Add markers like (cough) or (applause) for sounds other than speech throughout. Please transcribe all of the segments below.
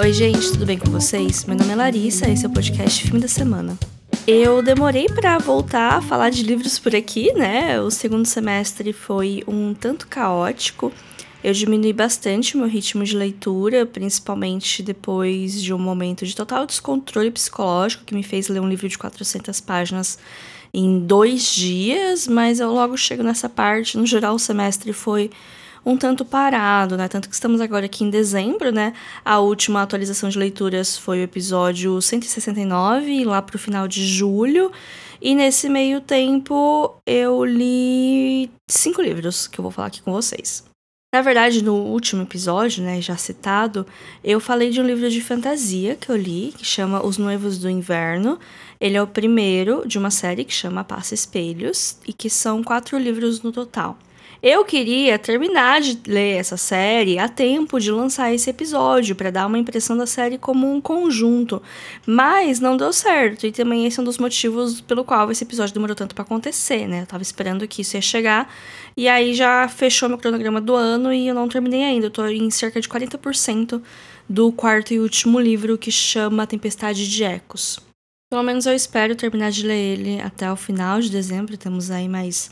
Oi, gente, tudo bem com vocês? Meu nome é Larissa, esse é o podcast Filme da Semana. Eu demorei para voltar a falar de livros por aqui, né? O segundo semestre foi um tanto caótico. Eu diminui bastante o meu ritmo de leitura, principalmente depois de um momento de total descontrole psicológico que me fez ler um livro de 400 páginas em dois dias, mas eu logo chego nessa parte. No geral, o semestre foi um tanto parado, né? Tanto que estamos agora aqui em dezembro, né? A última atualização de leituras foi o episódio 169, lá pro final de julho. E nesse meio tempo eu li cinco livros que eu vou falar aqui com vocês. Na verdade, no último episódio, né, já citado, eu falei de um livro de fantasia que eu li, que chama Os Noivos do Inverno. Ele é o primeiro de uma série que chama Passa Espelhos e que são quatro livros no total. Eu queria terminar de ler essa série a tempo de lançar esse episódio, para dar uma impressão da série como um conjunto, mas não deu certo, e também esse é um dos motivos pelo qual esse episódio demorou tanto para acontecer, né? Eu tava esperando que isso ia chegar, e aí já fechou meu cronograma do ano e eu não terminei ainda, eu tô em cerca de 40% do quarto e último livro que chama Tempestade de Ecos. Pelo menos eu espero terminar de ler ele até o final de dezembro, temos aí mais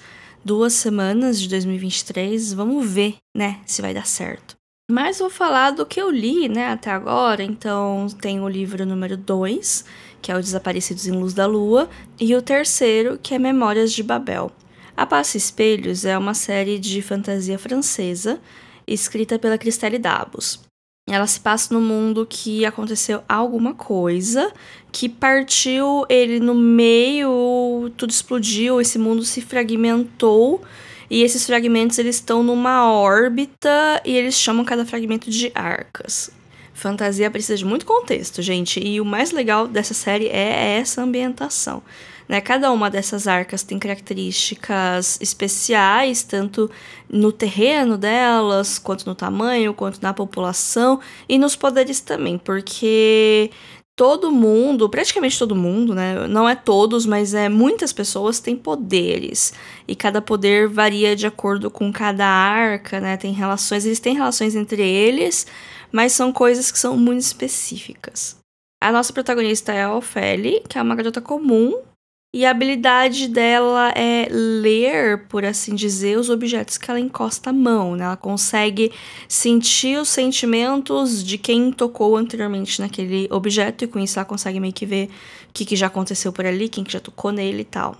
duas semanas de 2023. Vamos ver, né, se vai dar certo. Mas vou falar do que eu li, né, até agora. Então, tem o livro número 2, que é o Desaparecidos em Luz da Lua, e o terceiro, que é Memórias de Babel. A Passa Espelhos é uma série de fantasia francesa escrita pela Christelle Dabos. Ela se passa no mundo que aconteceu alguma coisa que partiu ele no meio, tudo explodiu, esse mundo se fragmentou e esses fragmentos eles estão numa órbita e eles chamam cada fragmento de arcas. Fantasia precisa de muito contexto, gente, e o mais legal dessa série é essa ambientação. Né? Cada uma dessas arcas tem características especiais, tanto no terreno delas, quanto no tamanho, quanto na população e nos poderes também, porque todo mundo, praticamente todo mundo, né? Não é todos, mas é muitas pessoas têm poderes. E cada poder varia de acordo com cada arca, né? Tem relações, eles têm relações entre eles, mas são coisas que são muito específicas. A nossa protagonista é a Ofélia, que é uma garota comum e a habilidade dela é ler, por assim dizer, os objetos que ela encosta a mão, né? Ela consegue sentir os sentimentos de quem tocou anteriormente naquele objeto e com isso ela consegue meio que ver o que, que já aconteceu por ali, quem que já tocou nele e tal.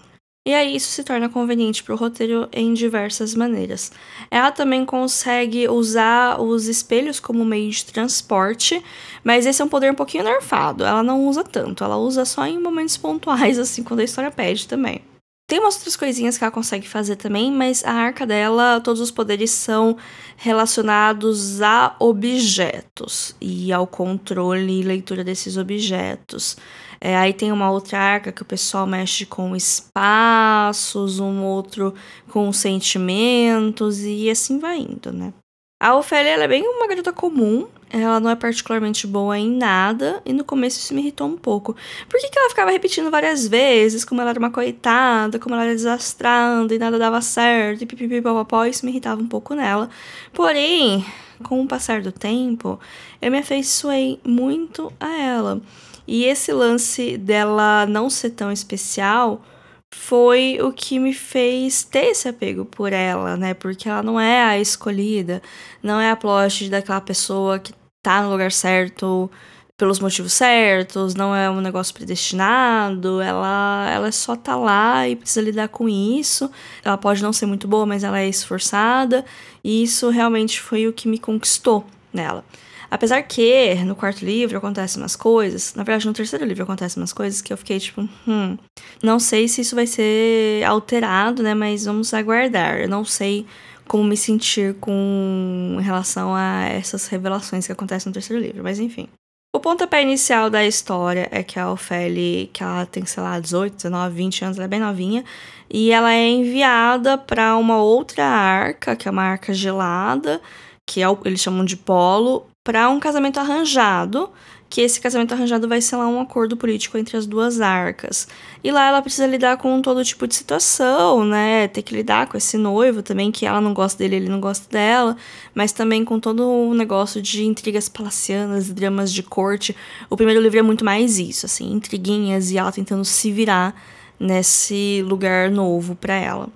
E aí isso se torna conveniente para o roteiro em diversas maneiras. Ela também consegue usar os espelhos como meio de transporte, mas esse é um poder um pouquinho nerfado. Ela não usa tanto, ela usa só em momentos pontuais, (laughs) assim, quando a história pede também. Tem umas outras coisinhas que ela consegue fazer também, mas a arca dela, todos os poderes são relacionados a objetos e ao controle e leitura desses objetos. É, aí tem uma outra arca que o pessoal mexe com espaços, um outro com sentimentos e assim vai indo, né? A Ofélia é bem uma garota comum, ela não é particularmente boa em nada, e no começo isso me irritou um pouco. Por que, que ela ficava repetindo várias vezes como ela era uma coitada, como ela era desastrada e nada dava certo, e pipipipopopó, isso me irritava um pouco nela. Porém, com o passar do tempo, eu me afeiçoei muito a ela. E esse lance dela não ser tão especial foi o que me fez ter esse apego por ela, né? Porque ela não é a escolhida, não é a plot daquela pessoa que tá no lugar certo pelos motivos certos, não é um negócio predestinado, ela, ela só tá lá e precisa lidar com isso. Ela pode não ser muito boa, mas ela é esforçada, e isso realmente foi o que me conquistou nela. Apesar que no quarto livro acontecem umas coisas, na verdade no terceiro livro acontecem umas coisas que eu fiquei tipo, hum, não sei se isso vai ser alterado, né, mas vamos aguardar. Eu não sei como me sentir com relação a essas revelações que acontecem no terceiro livro, mas enfim. O pontapé inicial da história é que a Ofélia, que ela tem, sei lá, 18, 19, 20 anos, ela é bem novinha, e ela é enviada para uma outra arca, que é uma arca gelada, que é o, eles chamam de polo, para um casamento arranjado que esse casamento arranjado vai ser lá um acordo político entre as duas arcas. E lá ela precisa lidar com todo tipo de situação, né? Ter que lidar com esse noivo também, que ela não gosta dele, ele não gosta dela, mas também com todo o negócio de intrigas palacianas, dramas de corte. O primeiro livro é muito mais isso, assim, intriguinhas e ela tentando se virar nesse lugar novo para ela.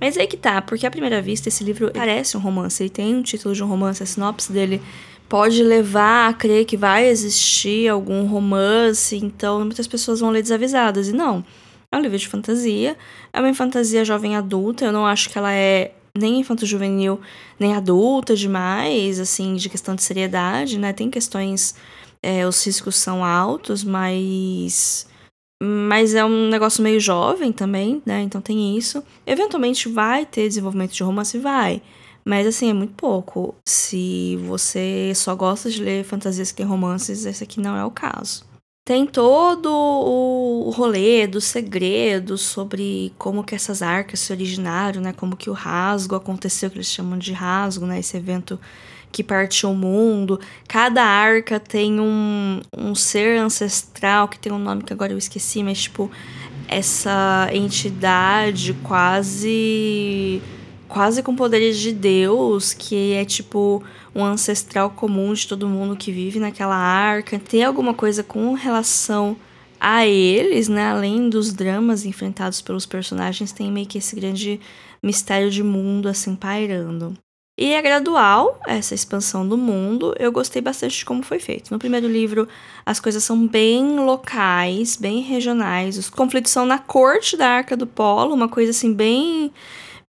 Mas aí que tá, porque à primeira vista esse livro parece um romance, ele tem um título de um romance, a sinopse dele pode levar a crer que vai existir algum romance, então muitas pessoas vão ler desavisadas. E não, é um livro de fantasia, é uma fantasia jovem adulta, eu não acho que ela é nem infanto-juvenil, nem adulta demais, assim, de questão de seriedade, né? Tem questões, é, os riscos são altos, mas mas é um negócio meio jovem também, né? Então tem isso. Eventualmente vai ter desenvolvimento de romance, vai. Mas assim, é muito pouco. Se você só gosta de ler fantasias que tem romances, esse aqui não é o caso. Tem todo o rolê dos segredos sobre como que essas arcas se originaram, né? Como que o rasgo aconteceu, que eles chamam de rasgo, né? Esse evento que partiu o mundo. Cada arca tem um, um ser ancestral que tem um nome que agora eu esqueci, mas tipo, essa entidade quase quase com poderes de Deus, que é tipo um ancestral comum de todo mundo que vive naquela arca. Tem alguma coisa com relação a eles, né? Além dos dramas enfrentados pelos personagens, tem meio que esse grande mistério de mundo assim pairando. E é gradual essa expansão do mundo. Eu gostei bastante de como foi feito. No primeiro livro, as coisas são bem locais, bem regionais. Os conflitos são na corte da Arca do Polo, uma coisa assim bem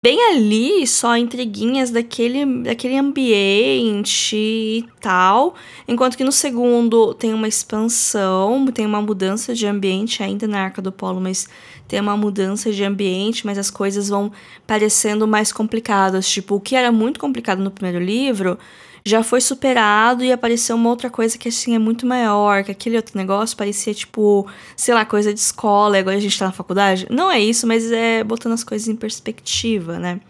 bem ali, só intriguinhas daquele, daquele ambiente e tal. Enquanto que no segundo tem uma expansão, tem uma mudança de ambiente ainda na Arca do Polo, mas tem uma mudança de ambiente, mas as coisas vão parecendo mais complicadas. Tipo, o que era muito complicado no primeiro livro já foi superado e apareceu uma outra coisa que assim é muito maior, que aquele outro negócio parecia tipo, sei lá, coisa de escola, e agora a gente tá na faculdade. Não é isso, mas é botando as coisas em perspectiva, né?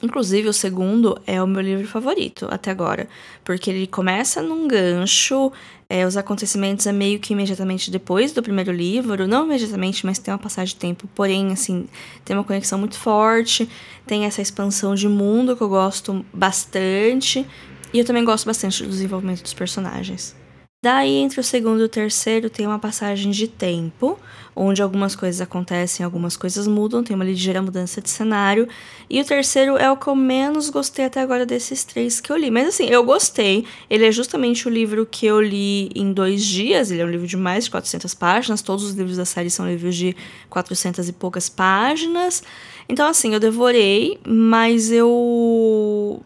Inclusive, o segundo é o meu livro favorito até agora, porque ele começa num gancho, é, os acontecimentos é meio que imediatamente depois do primeiro livro, não imediatamente, mas tem uma passagem de tempo, porém, assim, tem uma conexão muito forte, tem essa expansão de mundo que eu gosto bastante, e eu também gosto bastante do desenvolvimento dos personagens. Daí, entre o segundo e o terceiro, tem uma passagem de tempo, onde algumas coisas acontecem, algumas coisas mudam, tem uma ligeira mudança de cenário. E o terceiro é o que eu menos gostei até agora desses três que eu li. Mas assim, eu gostei. Ele é justamente o livro que eu li em dois dias. Ele é um livro de mais de 400 páginas. Todos os livros da série são livros de 400 e poucas páginas. Então, assim, eu devorei, mas eu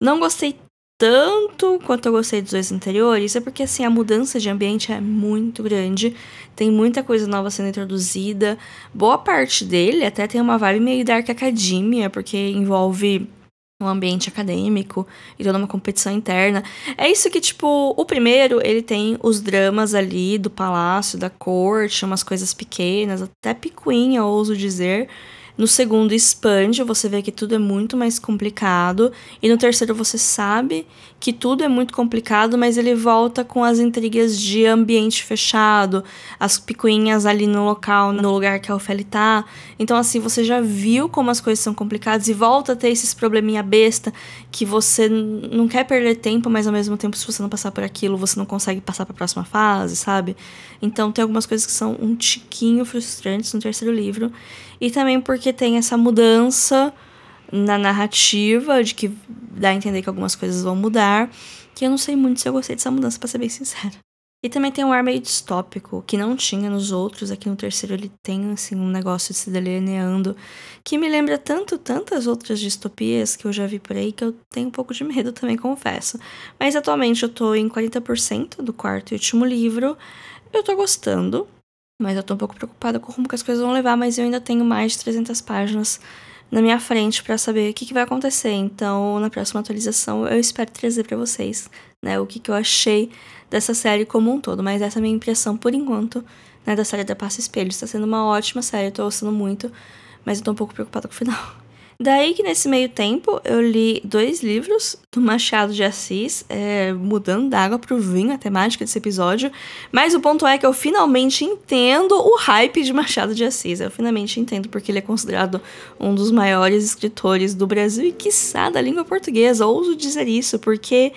não gostei tanto quanto eu gostei dos dois anteriores é porque assim a mudança de ambiente é muito grande, tem muita coisa nova sendo introduzida. Boa parte dele até tem uma vibe meio Dark Academia, porque envolve um ambiente acadêmico e toda uma competição interna. É isso que, tipo, o primeiro, ele tem os dramas ali do palácio, da corte, umas coisas pequenas, até picuinha, ouso dizer. No segundo, expande, você vê que tudo é muito mais complicado. E no terceiro, você sabe que tudo é muito complicado, mas ele volta com as intrigas de ambiente fechado, as picuinhas ali no local, no lugar que a Ofélia tá. Então, assim, você já viu como as coisas são complicadas e volta a ter esses probleminha besta que você não quer perder tempo, mas ao mesmo tempo, se você não passar por aquilo, você não consegue passar para a próxima fase, sabe? Então, tem algumas coisas que são um tiquinho frustrantes no terceiro livro. E também porque tem essa mudança na narrativa, de que dá a entender que algumas coisas vão mudar, que eu não sei muito se eu gostei dessa mudança, para ser bem sincera. E também tem um ar meio distópico, que não tinha nos outros. Aqui no terceiro ele tem, assim, um negócio de se delineando, que me lembra tanto, tantas outras distopias que eu já vi por aí, que eu tenho um pouco de medo também, confesso. Mas atualmente eu tô em 40% do quarto e último livro. Eu tô gostando, mas eu tô um pouco preocupada com como que as coisas vão levar, mas eu ainda tenho mais de 300 páginas na minha frente para saber o que, que, vai acontecer. Então, na próxima atualização, eu espero trazer para vocês, né, o que, que eu achei dessa série como um todo. Mas essa é a minha impressão, por enquanto, né, da série da Passa Espelho. Está sendo uma ótima série, eu tô gostando muito, mas eu tô um pouco preocupada com o final. Daí que nesse meio tempo eu li dois livros do Machado de Assis, é, mudando da água pro vinho a temática desse episódio. Mas o ponto é que eu finalmente entendo o hype de Machado de Assis. Eu finalmente entendo porque ele é considerado um dos maiores escritores do Brasil e, quiçá, da língua portuguesa. Ouso dizer isso, porque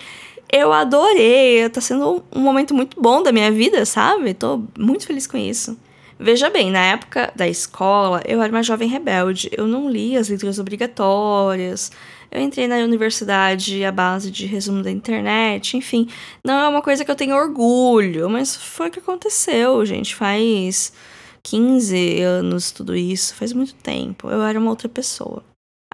eu adorei. Tá sendo um momento muito bom da minha vida, sabe? Tô muito feliz com isso. Veja bem, na época da escola, eu era uma jovem rebelde. Eu não lia as leituras obrigatórias. Eu entrei na universidade à base de resumo da internet, enfim. Não é uma coisa que eu tenho orgulho, mas foi o que aconteceu, gente. Faz 15 anos tudo isso, faz muito tempo. Eu era uma outra pessoa.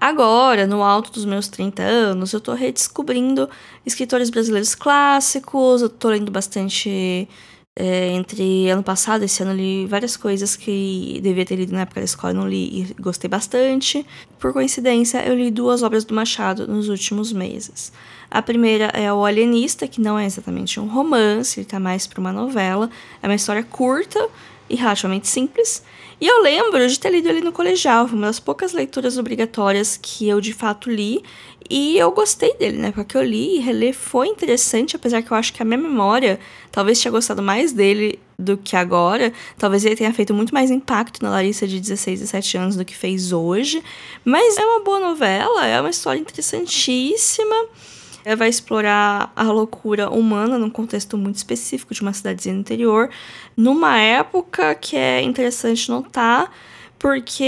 Agora, no alto dos meus 30 anos, eu tô redescobrindo escritores brasileiros clássicos, eu tô lendo bastante é, entre ano passado e esse ano li várias coisas que devia ter lido na época da escola e não li e gostei bastante. Por coincidência, eu li duas obras do Machado nos últimos meses. A primeira é O Alienista, que não é exatamente um romance, ele tá mais para uma novela. É uma história curta e relativamente simples. E eu lembro de ter lido ele no colegial, foi uma das poucas leituras obrigatórias que eu de fato li. E eu gostei dele, né? Porque eu li e reler foi interessante, apesar que eu acho que a minha memória talvez tinha gostado mais dele do que agora. Talvez ele tenha feito muito mais impacto na Larissa de 16 e 17 anos do que fez hoje. Mas é uma boa novela, é uma história interessantíssima. Ela vai explorar a loucura humana num contexto muito específico de uma cidadezinha interior, numa época que é interessante notar, porque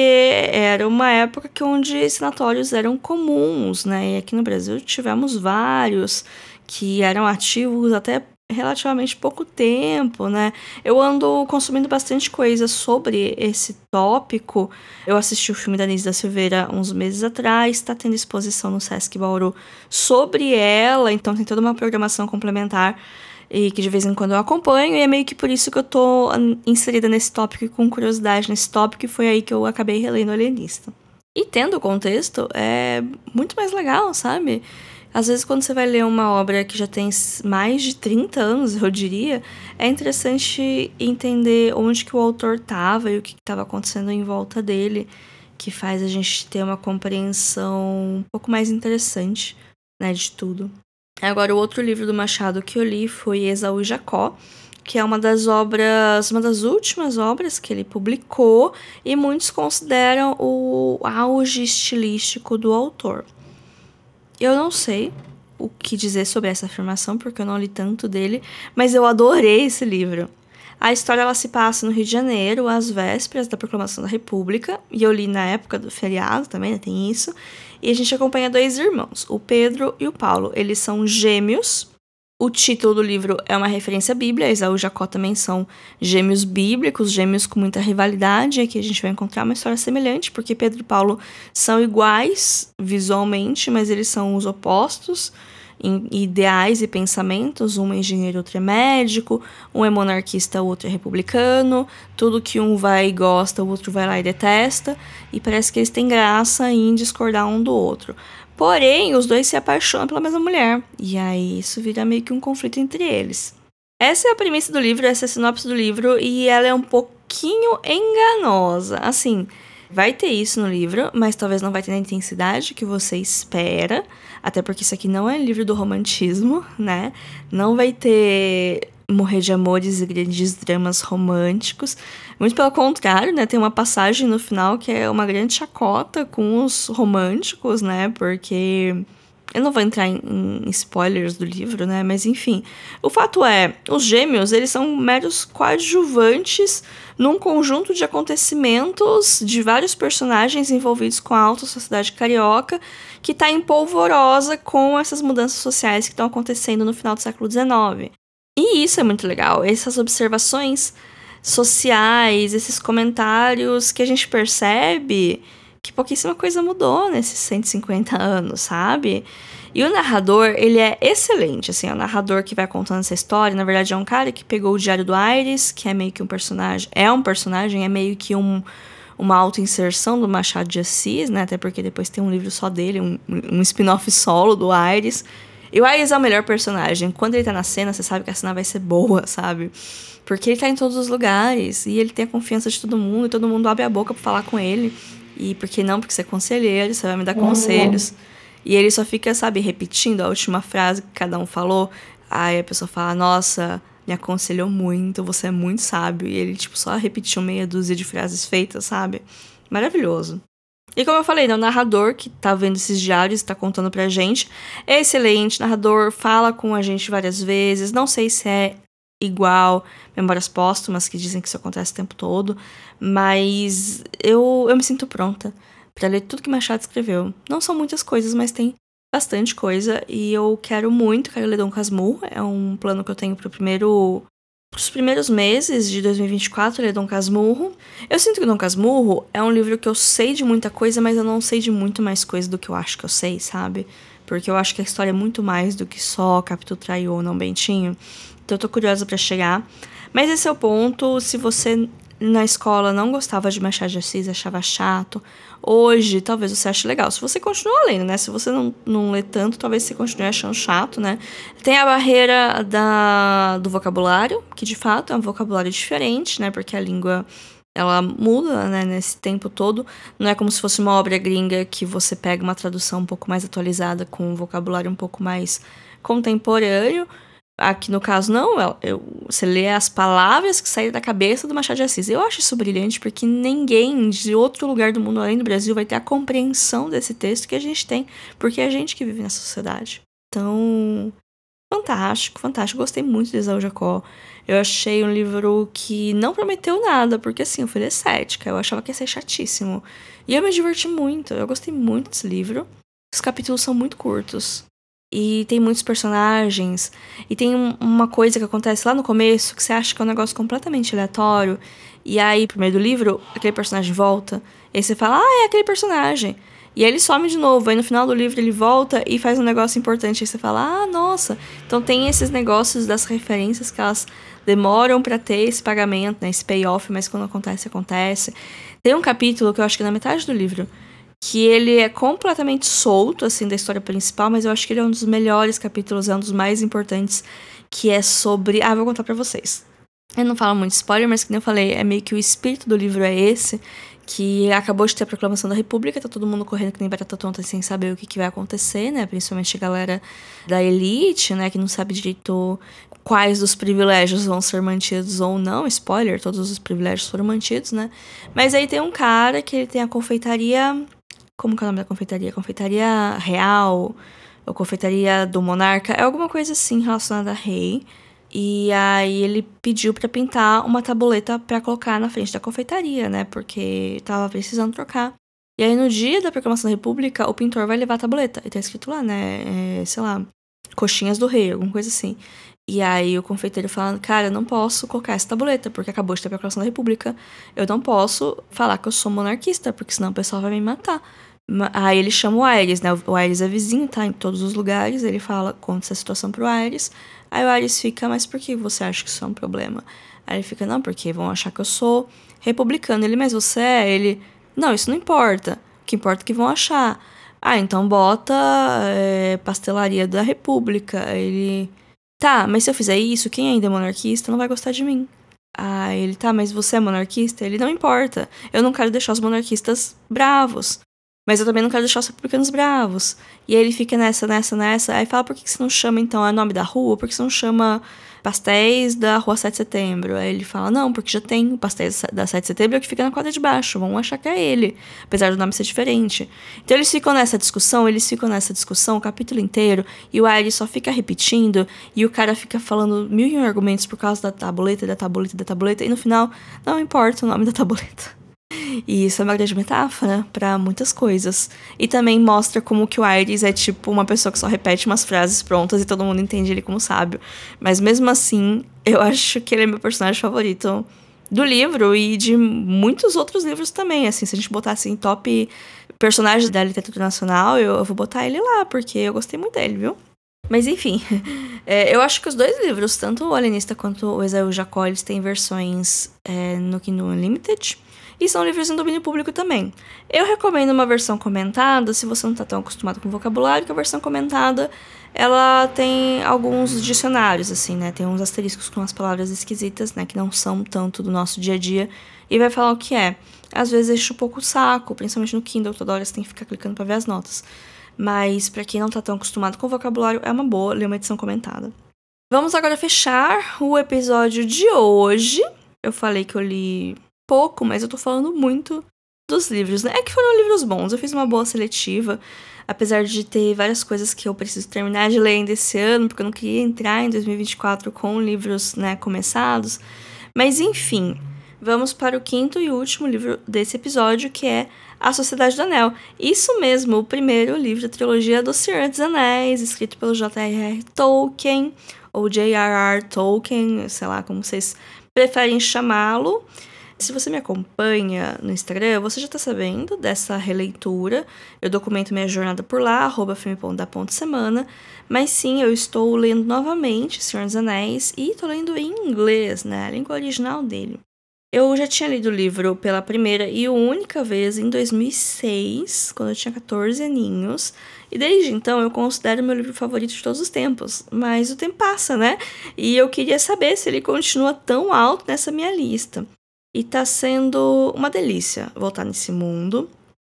era uma época que onde sanatórios eram comuns, né? E aqui no Brasil tivemos vários que eram ativos até relativamente pouco tempo, né? Eu ando consumindo bastante coisa sobre esse tópico. Eu assisti o filme da Nise da Silveira uns meses atrás, tá tendo exposição no Sesc Bauru sobre ela, então tem toda uma programação complementar e que de vez em quando eu acompanho, e é meio que por isso que eu tô inserida nesse tópico e com curiosidade nesse tópico, e foi aí que eu acabei relendo Alienista. E tendo o contexto, é muito mais legal, sabe? Às vezes, quando você vai ler uma obra que já tem mais de 30 anos, eu diria, é interessante entender onde que o autor estava e o que estava acontecendo em volta dele, que faz a gente ter uma compreensão um pouco mais interessante né, de tudo. Agora, o outro livro do Machado que eu li foi Esaú e Jacó, que é uma das obras, uma das últimas obras que ele publicou e muitos consideram o auge estilístico do autor. Eu não sei o que dizer sobre essa afirmação, porque eu não li tanto dele, mas eu adorei esse livro. A história ela se passa no Rio de Janeiro, às vésperas da proclamação da República, e eu li na época do feriado também, né, tem isso. E a gente acompanha dois irmãos, o Pedro e o Paulo. Eles são gêmeos, o título do livro é uma referência à Bíblia, Esaú e Jacó também são gêmeos bíblicos, gêmeos com muita rivalidade. Aqui a gente vai encontrar uma história semelhante, porque Pedro e Paulo são iguais visualmente, mas eles são os opostos em ideais e pensamentos. Um é engenheiro, outro é médico, um é monarquista, outro é republicano. Tudo que um vai e gosta, o outro vai lá e detesta. E parece que eles têm graça em discordar um do outro. Porém, os dois se apaixonam pela mesma mulher. E aí isso vira meio que um conflito entre eles. Essa é a premissa do livro, essa é a sinopse do livro, e ela é um pouquinho enganosa. Assim, vai ter isso no livro, mas talvez não vai ter na intensidade que você espera. Até porque isso aqui não é livro do romantismo, né? Não vai ter morrer de amores e grandes dramas românticos. Muito pelo contrário, né? Tem uma passagem no final que é uma grande chacota com os românticos, né? Porque. Eu não vou entrar em, em, spoilers do livro, né? Mas enfim. O fato é, os gêmeos, eles são meros coadjuvantes num conjunto de acontecimentos de vários personagens envolvidos com a alta sociedade carioca que está empolvorosa com essas mudanças sociais que estão acontecendo no final do século XIX. E isso é muito legal, essas observações sociais, esses comentários que a gente percebe que pouquíssima coisa mudou nesses 150 anos, sabe? E o narrador, ele é excelente, assim, é o narrador que vai contando essa história, na verdade é um cara que pegou o Diário do Aires, que é meio que um personagem, é um personagem, é meio que um, uma auto-inserção do Machado de Assis, né, até porque depois tem um livro só dele, um, um spin-off solo do Aires, e o Ares é o melhor personagem. Quando ele tá na cena, você sabe que a cena vai ser boa, (laughs) sabe? Porque ele tá em todos os lugares e ele tem a confiança de todo mundo e todo mundo abre a boca pra falar com ele. E por que não? Porque você é conselheiro, você vai me dar conselhos. E ele só fica, sabe, repetindo a última frase que cada um falou. Aí a pessoa fala, nossa, me aconselhou muito, você é muito sábio. E ele, tipo, só repetiu meia dúzia de frases feitas, sabe? Maravilhoso. E como eu falei, né, o narrador que tá vendo esses diários, tá contando pra gente, é excelente. Narrador fala com a gente várias vezes. Não sei se é igual Memórias Póstumas, que dizem que isso acontece o tempo todo, mas eu, eu me sinto pronta para ler tudo que Machado escreveu. Não são muitas coisas, mas tem bastante coisa e eu quero muito, quero ler Dom Casmurro, é um plano que eu tenho pro primeiro os primeiros meses de 2024 ler Dom Casmurro. Eu sinto que Dom Casmurro é um livro que eu sei de muita coisa, mas eu não sei de muito mais coisa do que eu acho que eu sei, sabe? Porque eu acho que a história é muito mais do que só Capitão Traiu ou Não Bentinho. Então eu tô curiosa para chegar. Mas esse é o ponto. Se você na escola não gostava de Machado de Assis, achava chato, hoje talvez você ache legal. Se você continua lendo, né? Se você não, não lê tanto, talvez você continue achando chato, né? Tem a barreira da, do vocabulário, que de fato é um vocabulário diferente, né? Porque a língua ela muda, né, nesse tempo todo. Não é como se fosse uma obra gringa que você pega uma tradução um pouco mais atualizada com um vocabulário um pouco mais contemporâneo. Aqui no caso, não, eu, você lê as palavras que saíram da cabeça do Machado de Assis. Eu acho isso brilhante porque ninguém de outro lugar do mundo, além do Brasil, vai ter a compreensão desse texto que a gente tem, porque é a gente que vive nessa sociedade. Então, fantástico, fantástico. Gostei muito de Isaú Jacó. Eu achei um livro que não prometeu nada, porque assim, eu fui cética, eu achava que ia ser chatíssimo. E eu me diverti muito, eu gostei muito desse livro. Os capítulos são muito curtos. E tem muitos personagens. E tem uma coisa que acontece lá no começo que você acha que é um negócio completamente aleatório. E aí, por meio do livro, aquele personagem volta. E aí você fala, ah, é aquele personagem. E aí ele some de novo. Aí no final do livro ele volta e faz um negócio importante. Aí você fala, ah, nossa. Então tem esses negócios das referências que elas demoram para ter esse pagamento, né? Esse payoff, mas quando acontece, acontece. Tem um capítulo que eu acho que é na metade do livro que ele é completamente solto, assim, da história principal, mas eu acho que ele é um dos melhores capítulos, é um dos mais importantes, que é sobre... Ah, vou contar para vocês. Eu não falo muito spoiler, mas como eu falei, é meio que o espírito do livro é esse, que acabou de ter a proclamação da República, tá todo mundo correndo que nem batata tonta sem saber o que, que vai acontecer, né? Principalmente a galera da elite, né? Que não sabe direito quais dos privilégios vão ser mantidos ou não. Spoiler, todos os privilégios foram mantidos, né? Mas aí tem um cara que ele tem a confeitaria como que é o nome da confeitaria? Confeitaria Real, ou Confeitaria do Monarca, é alguma coisa assim relacionada a rei. E aí ele pediu para pintar uma tabuleta para colocar na frente da confeitaria, né? Porque tava precisando trocar. E aí no dia da proclamação da República, o pintor vai levar a tabuleta. E tá escrito lá, né? É, sei lá, coxinhas do rei, alguma coisa assim. E aí o confeiteiro falando, cara, eu não posso colocar essa tabuleta, porque acabou de ter a proclamação da República. Eu não posso falar que eu sou monarquista, porque senão o pessoal vai me matar. Aí ele chama o Aires, né? O Aires é vizinho, tá em todos os lugares. Ele fala, conta essa situação pro Aires. Aí o Aires fica, mas por que você acha que isso é um problema? Aí ele fica, não, porque vão achar que eu sou republicano. Ele, mas você é? Ele, não, isso não importa. O que importa é que vão achar. Ah, então bota é, pastelaria da República. Ele, tá, mas se eu fizer isso, quem ainda é monarquista não vai gostar de mim. Ah, ele, tá, mas você é monarquista? Ele, não importa. Eu não quero deixar os monarquistas bravos. Mas eu também não quero deixar os republicanos bravos. E aí ele fica nessa, nessa, nessa. Aí fala, por que, você não chama, então, o nome da rua? Por que você não chama pastéis da rua 7 de setembro? Aí ele fala, não, porque já tem pastéis da 7 de setembro que fica na quadra de baixo. Vão achar que é ele. Apesar do nome ser diferente. Então eles ficam nessa discussão, eles ficam nessa discussão o capítulo inteiro. E o Aire só fica repetindo. E o cara fica falando mil e um argumentos por causa da tabuleta, da tabuleta, da tabuleta. E no final, não importa o nome da tabuleta. E isso é uma grande metáfora para muitas coisas. E também mostra como que o Iris é tipo uma pessoa que só repete umas frases prontas e todo mundo entende ele como sábio. Mas mesmo assim, eu acho que ele é meu personagem favorito do livro e de muitos outros livros também. Assim, se a gente botar assim top personagens da literatura nacional, eu, eu vou botar ele lá, porque eu gostei muito dele, viu? Mas enfim, (laughs) é, eu acho que os dois livros, tanto o Alienista quanto o Esaú Jacó, eles têm versões é, no Kindle Unlimited. E são livros em domínio público também. Eu recomendo uma versão comentada, se você não está tão acostumado com vocabulário, que a versão comentada ela tem alguns dicionários, assim, né? Tem uns asteriscos com as palavras esquisitas, né? Que não são tanto do nosso dia a dia, e vai falar o que é. Às vezes enche um pouco o saco, principalmente no Kindle, toda hora você tem que ficar clicando para ver as notas. Mas para quem não tá tão acostumado com vocabulário, é uma boa ler uma edição comentada. Vamos agora fechar o episódio de hoje. Eu falei que eu li pouco, mas eu tô falando muito dos livros, né? É que foram livros bons. Eu fiz uma boa seletiva, apesar de ter várias coisas que eu preciso terminar de ler ainda esse ano, porque eu não queria entrar em 2024 com livros, né, começados. Mas enfim, vamos para o quinto e último livro desse episódio, que é A Sociedade do Anel. Isso mesmo, o primeiro livro da trilogia do Senhor dos Anéis, escrito pelo J.R.R. Tolkien, ou J.R.R. Tolkien, sei lá como vocês preferem chamá-lo. Se você me acompanha no Instagram, você já está sabendo dessa releitura. Eu documento minha jornada por lá, arroba semana. Mas sim, eu estou lendo novamente Senhor dos Anéis e estou lendo em inglês, né? A língua original dele. Eu já tinha lido o livro pela primeira e única vez em 2006, quando eu tinha 14 aninhos. E desde então eu considero meu livro favorito de todos os tempos. Mas o tempo passa, né? E eu queria saber se ele continua tão alto nessa minha lista. E tá sendo uma delícia voltar nesse mundo.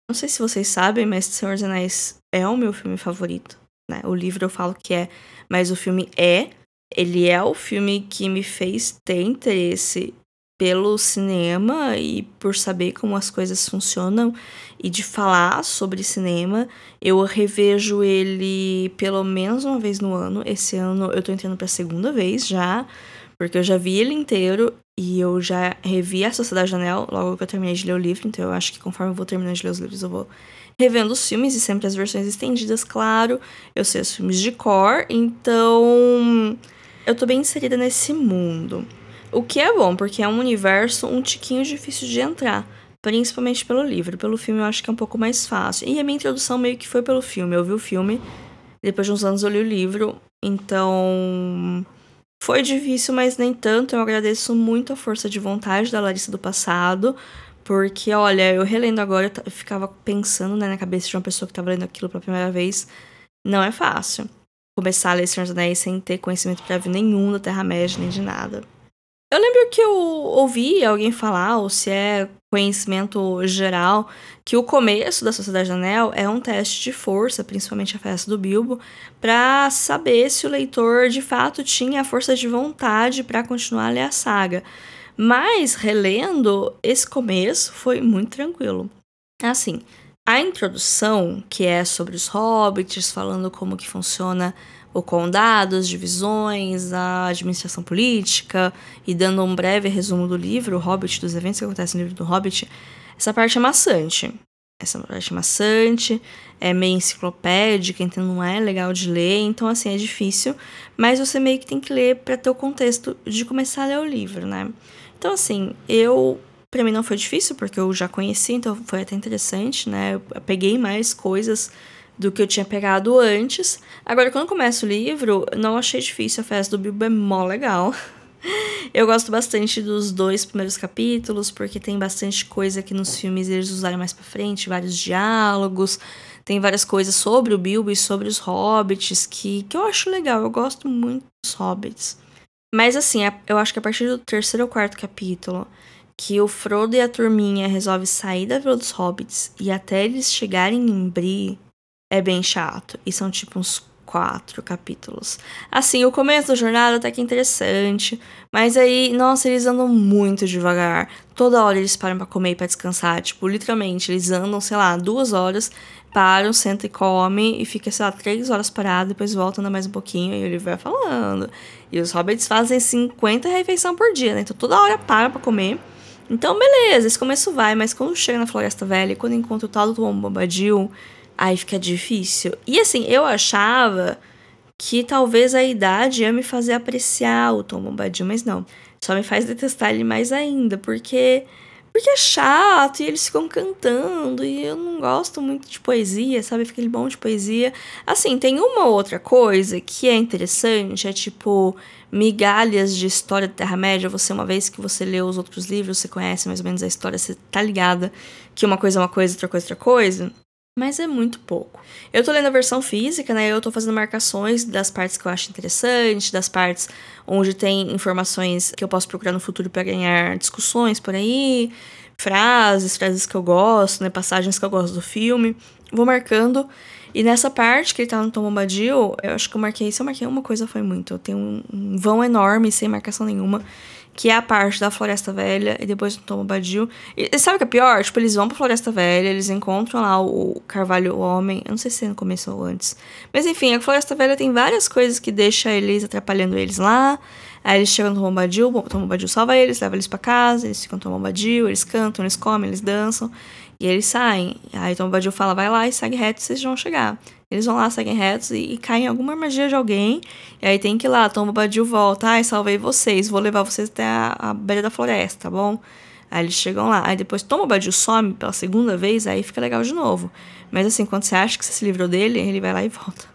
Não sei se vocês sabem, mas Senhor dos Anéis é o meu filme favorito. Né? O livro eu falo que é, mas o filme é. Ele é o filme que me fez ter interesse pelo cinema e por saber como as coisas funcionam e de falar sobre cinema. Eu revejo ele pelo menos uma vez no ano. Esse ano eu tô entrando pra segunda vez já, porque eu já vi ele inteiro e eu já revi A Sociedade Anel logo que eu terminei de ler o livro, então eu acho que conforme eu vou terminando de ler os livros, eu vou revendo os filmes e sempre as versões estendidas, claro. Eu sei os filmes de cor, então eu tô bem inserida nesse mundo. O que é bom, porque é um universo um tiquinho difícil de entrar, principalmente pelo livro. Pelo filme eu acho que é um pouco mais fácil. E a minha introdução meio que foi pelo filme. Eu vi o filme, depois de uns anos eu li o livro, então foi difícil, mas nem tanto. Eu agradeço muito a força de vontade da Larissa do passado. Porque, olha, eu relendo agora, eu ficava pensando né, na cabeça de uma pessoa que estava lendo aquilo pela primeira vez. Não é fácil começar a ler Senhor dos Anéis sem ter conhecimento prévio nenhum da Terra-média, nem de nada. Eu lembro que eu ouvi alguém falar, ou se é conhecimento geral, que o começo da Sociedade do Anel é um teste de força, principalmente a festa do Bilbo, para saber se o leitor de fato tinha a força de vontade para continuar a ler a saga. Mas, relendo, esse começo foi muito tranquilo. Assim, a introdução, que é sobre os hobbits, falando como que funciona o condado, as divisões, a administração política, e dando um breve resumo do livro, o Hobbit, dos eventos que acontecem no livro do Hobbit, essa parte é maçante. Essa parte é maçante, é meio enciclopédica, então não é legal de ler, então assim, é difícil, mas você meio que tem que ler para ter o contexto de começar a ler o livro, né? Então assim, eu para mim não foi difícil porque eu já conheci, então foi até interessante, né? Eu peguei mais coisas do que eu tinha pegado antes. Agora, quando começa o livro, não achei difícil. A festa do Bilbo é mó legal. (laughs) Eu gosto bastante dos dois primeiros capítulos, porque tem bastante coisa que nos filmes eles usaram mais pra frente, vários diálogos, tem várias coisas sobre o Bilbo e sobre os hobbits que, que eu acho legal. Eu gosto muito dos hobbits. Mas assim, eu acho que a partir do terceiro ou quarto capítulo, que o Frodo e a turminha resolvem sair da Vila dos Hobbits e até eles chegarem em Bree, é bem chato. E são tipo uns quatro capítulos. Assim, o começo da jornada até que é interessante, mas aí, nossa, eles andam muito devagar. Toda hora eles param para comer e pra descansar. Tipo, literalmente, eles andam, sei lá, duas horas, param, sentam e comem, e fica, sei lá, três horas parado, depois voltam, anda mais um pouquinho, e ele vai falando. E os hobbits fazem 50 refeições por dia, né? Então toda hora para pra comer. Então, beleza, esse começo vai, mas quando chega na Floresta Velha, quando encontra o tal do Tom Bombadil, Aí fica difícil. E assim, eu achava que talvez a idade ia me fazer apreciar o Tom Bombadil, mas não. Só me faz detestar ele mais ainda, porque Porque é chato e eles ficam cantando e eu não gosto muito de poesia, sabe? Fica aquele bom de poesia. Assim, tem uma outra coisa que é interessante, é tipo migalhas de história da Terra-média. Você, uma vez que você leu os outros livros, você conhece mais ou menos a história, você tá ligada que uma coisa é uma coisa, outra coisa é outra coisa. Mas é muito pouco. Eu tô lendo a versão física, né? Eu tô fazendo marcações das partes que eu acho interessante, das partes onde tem informações que eu posso procurar no futuro para ganhar discussões por aí, frases, frases que eu gosto, né? Passagens que eu gosto do filme. Vou marcando. E nessa parte que ele tá no Tom Bombadil, eu acho que eu marquei, se eu marquei uma coisa foi muito. Eu tenho um, um vão enorme sem marcação nenhuma que é a parte da Floresta Velha, e depois do Tom Bombadil. E, e sabe o que é pior? Tipo, eles vão pra Floresta Velha, eles encontram lá o, Carvalho o Homem. Eu não sei se é no começo ou antes. Mas enfim, a Floresta Velha tem várias coisas que deixam eles atrapalhando eles lá. Aí eles chegam no Tom Bombadil, o Tom salva eles, leva eles para casa, eles ficam no eles cantam, eles comem, eles dançam. E eles saem. Aí Tom Bombadil fala, vai lá e segue reto, vocês vão chegar. Eles vão lá, seguem retos e, e caem em alguma armadilha de alguém. E aí tem que ir lá, Tom Bombadil volta. Ai, salvei vocês, vou levar vocês até a, a beira da floresta, tá bom? Aí eles chegam lá. Aí depois Tom Bombadil some pela segunda vez, aí fica legal de novo. Mas assim, quando você acha que você se livrou dele, ele vai lá e volta.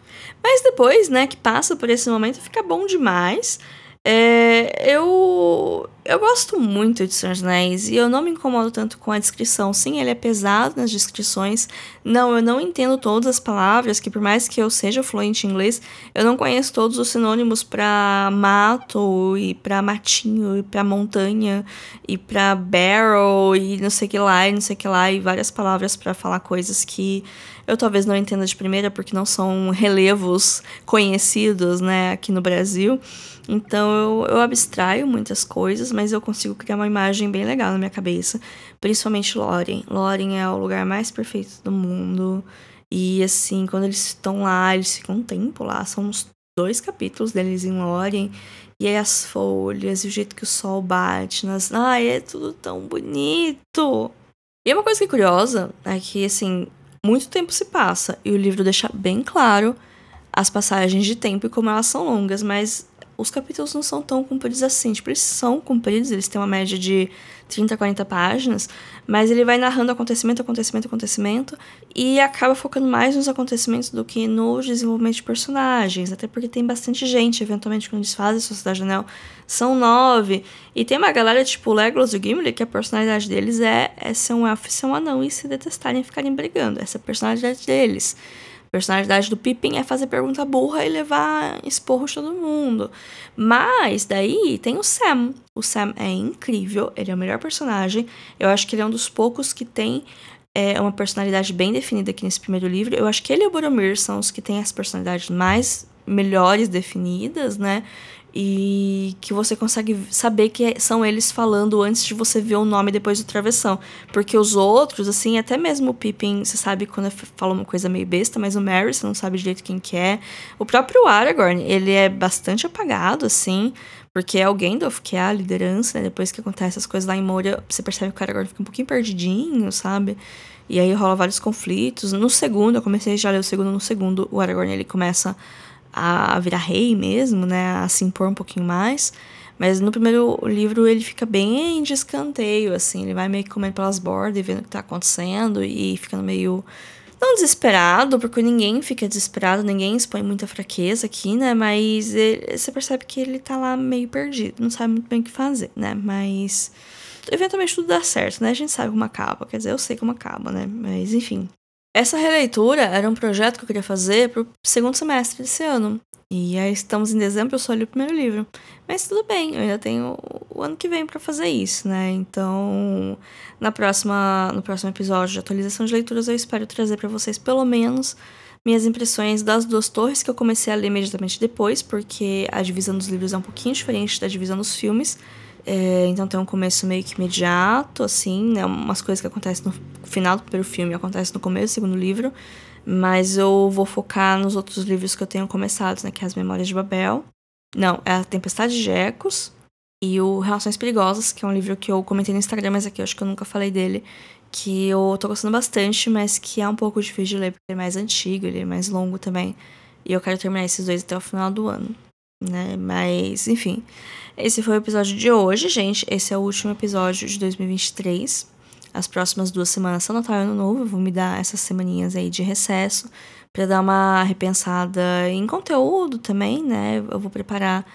Mas depois, né, que passa por esse momento, fica bom demais. É, eu, eu gosto muito de Senhor dos Anéis e eu não me incomodo tanto com a descrição. Sim, ele é pesado nas descrições. Não, eu não entendo todas as palavras, que por mais que eu seja fluente em inglês, eu não conheço todos os sinônimos para mato e para matinho e para montanha e para barrel e não sei que lá e não sei que lá e várias palavras para falar coisas que eu talvez não entenda de primeira porque não são relevos conhecidos, né, aqui no Brasil. Então eu, eu abstraio muitas coisas, mas eu consigo criar uma imagem bem legal na minha cabeça. Principalmente Lórien. Lórien é o lugar mais perfeito do mundo. E assim, quando eles estão lá, eles ficam um tempo lá. São uns dois capítulos deles em Lórien. E aí as folhas, e o jeito que o sol bate nas. Ai, é tudo tão bonito! E uma coisa que é curiosa é que, assim, muito tempo se passa e o livro deixa bem claro as passagens de tempo e como elas são longas, mas os capítulos não são tão compridos assim. Tipo, eles são compridos, eles têm uma média de 30, 40 páginas, mas ele vai narrando acontecimento, acontecimento, acontecimento, e acaba focando mais nos acontecimentos do que no desenvolvimento de personagens, até porque tem bastante gente, eventualmente, quando eles fazem Sociedade Anel, são nove, e tem uma galera tipo Legolas e Gimli, que a personalidade deles é, é ser um elfo e ser um anão, e se detestarem e ficarem brigando, essa é a personalidade deles personalidade do Pippin é fazer pergunta burra e levar esporro de todo mundo. Mas daí tem o Sam. O Sam é incrível, ele é o melhor personagem. Eu acho que ele é um dos poucos que tem é, uma personalidade bem definida aqui nesse primeiro livro. Eu acho que ele e o Boromir são os que têm as personalidades mais melhores definidas, né? E que você consegue saber que são eles falando antes de você ver o nome depois do travessão. Porque os outros, assim, até mesmo o Pippin, você sabe quando fala uma coisa meio besta, mas o Merry você não sabe direito quem que é. O próprio Aragorn, ele é bastante apagado, assim, porque é o Gandalf que é a liderança, né? Depois que acontece as coisas lá em Moria, você percebe que o Aragorn fica um pouquinho perdidinho, sabe? E aí rola vários conflitos. No segundo, eu comecei já a ler o segundo, no segundo, o Aragorn, ele começa a virar rei mesmo, né, a se impor um pouquinho mais. Mas no primeiro livro ele fica bem de escanteio, assim, ele vai meio que comendo pelas bordas e vendo o que tá acontecendo e ficando meio. Não desesperado, porque ninguém fica desesperado, ninguém expõe muita fraqueza aqui, né? Mas ele, você percebe que ele tá lá meio perdido, não sabe muito bem o que fazer, né? Mas eventualmente tudo dá certo, né? A gente sabe como acaba, quer dizer, eu sei como acaba, né? Mas enfim. Essa releitura era um projeto que eu queria fazer pro segundo semestre desse ano. E aí estamos em dezembro, eu só li o primeiro livro. Mas tudo bem, eu ainda tenho o ano que vem para fazer isso, né? Então, na próxima, no próximo episódio de atualização de leituras, eu espero trazer para vocês pelo menos minhas impressões das duas torres que eu comecei a ler imediatamente depois, porque a divisão dos livros é um pouquinho diferente da divisão dos filmes. É, então tem um começo meio que imediato, assim, né? Umas coisas que acontecem no final do primeiro filme acontecem no começo do segundo livro. Mas eu vou focar nos outros livros que eu tenho começado, né? Que é As Memórias de Babel. Não, é A Tempestade de Ecos e o Relações Perigosas, que é um livro que eu comentei no Instagram, mas aqui eu acho que eu nunca falei dele. Que eu tô gostando bastante, mas que é um pouco difícil de ler, porque ele é mais antigo, ele é mais longo também. E eu quero terminar esses dois até o final do ano. Né? Mas, enfim. Esse foi o episódio de hoje, gente. Esse é o último episódio de 2023. As próximas duas semanas são Natal e Ano Novo. Eu vou me dar essas semaninhas aí de recesso para dar uma repensada em conteúdo também, né? Eu vou preparar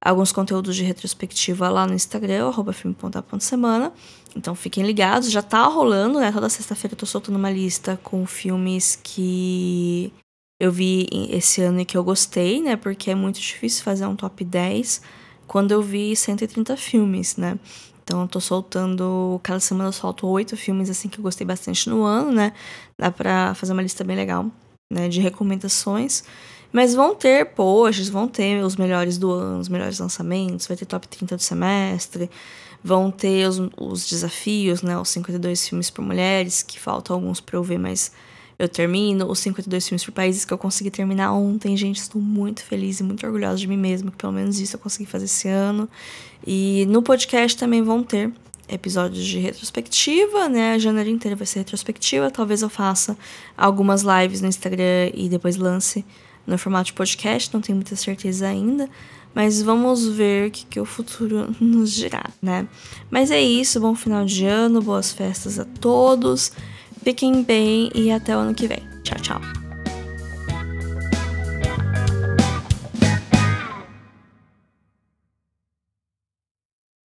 alguns conteúdos de retrospectiva lá no Instagram, arroba filme.a.semana. Então fiquem ligados, já tá rolando, né? Toda sexta-feira eu tô soltando uma lista com filmes que eu vi esse ano e que eu gostei, né? Porque é muito difícil fazer um top 10 quando eu vi 130 filmes, né? Então eu tô soltando, cada semana eu solto oito filmes assim que eu gostei bastante no ano, né? Dá pra fazer uma lista bem legal, né, de recomendações. Mas vão ter posts, vão ter os melhores do ano, os melhores lançamentos, vai ter top 30 do semestre, vão ter os, os desafios, né, os 52 filmes por mulheres, que faltam alguns pra eu ver, mas eu termino os 52 filmes por países que eu consegui terminar ontem. Gente, estou muito feliz e muito orgulhosa de mim mesma, que pelo menos isso eu consegui fazer esse ano. E no podcast também vão ter episódios de retrospectiva, né? A janeiro inteira vai ser retrospectiva. Talvez eu faça algumas lives no Instagram e depois lance no formato de podcast, não tenho muita certeza ainda. Mas vamos ver o que, que o futuro (laughs) nos dirá, né? Mas é isso, bom final de ano, boas festas a todos. Fiquem bem e até o ano que vem. Tchau, tchau.